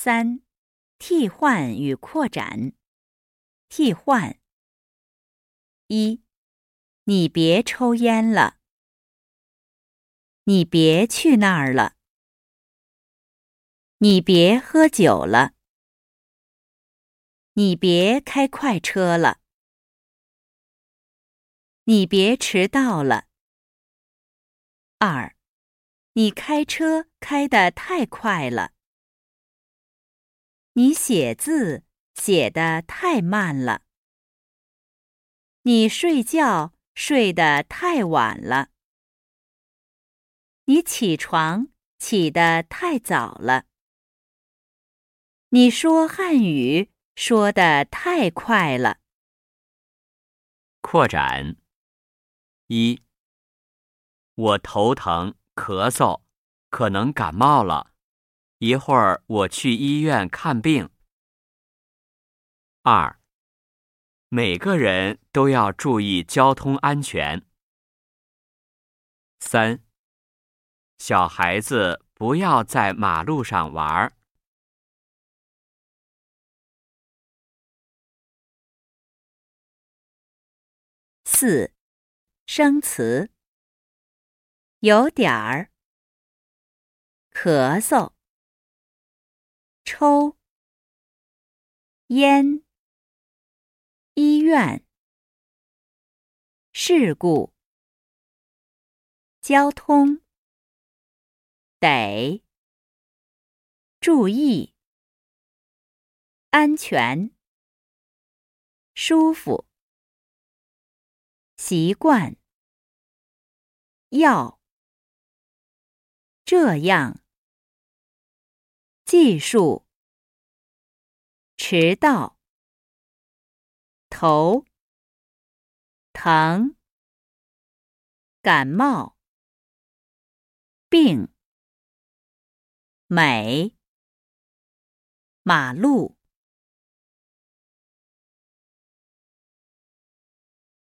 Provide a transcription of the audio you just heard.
三、替换与扩展。替换：一、你别抽烟了。你别去那儿了。你别喝酒了。你别开快车了。你别迟到了。二、你开车开得太快了。你写字写得太慢了。你睡觉睡得太晚了。你起床起得太早了。你说汉语说得太快了。扩展：一、我头疼、咳嗽，可能感冒了。一会儿我去医院看病。二，每个人都要注意交通安全。三，小孩子不要在马路上玩儿。四，生词，有点儿，咳嗽。抽烟，医院，事故，交通，得，注意，安全，舒服，习惯，要，这样。技术，迟到，头，疼，感冒，病，美，马路。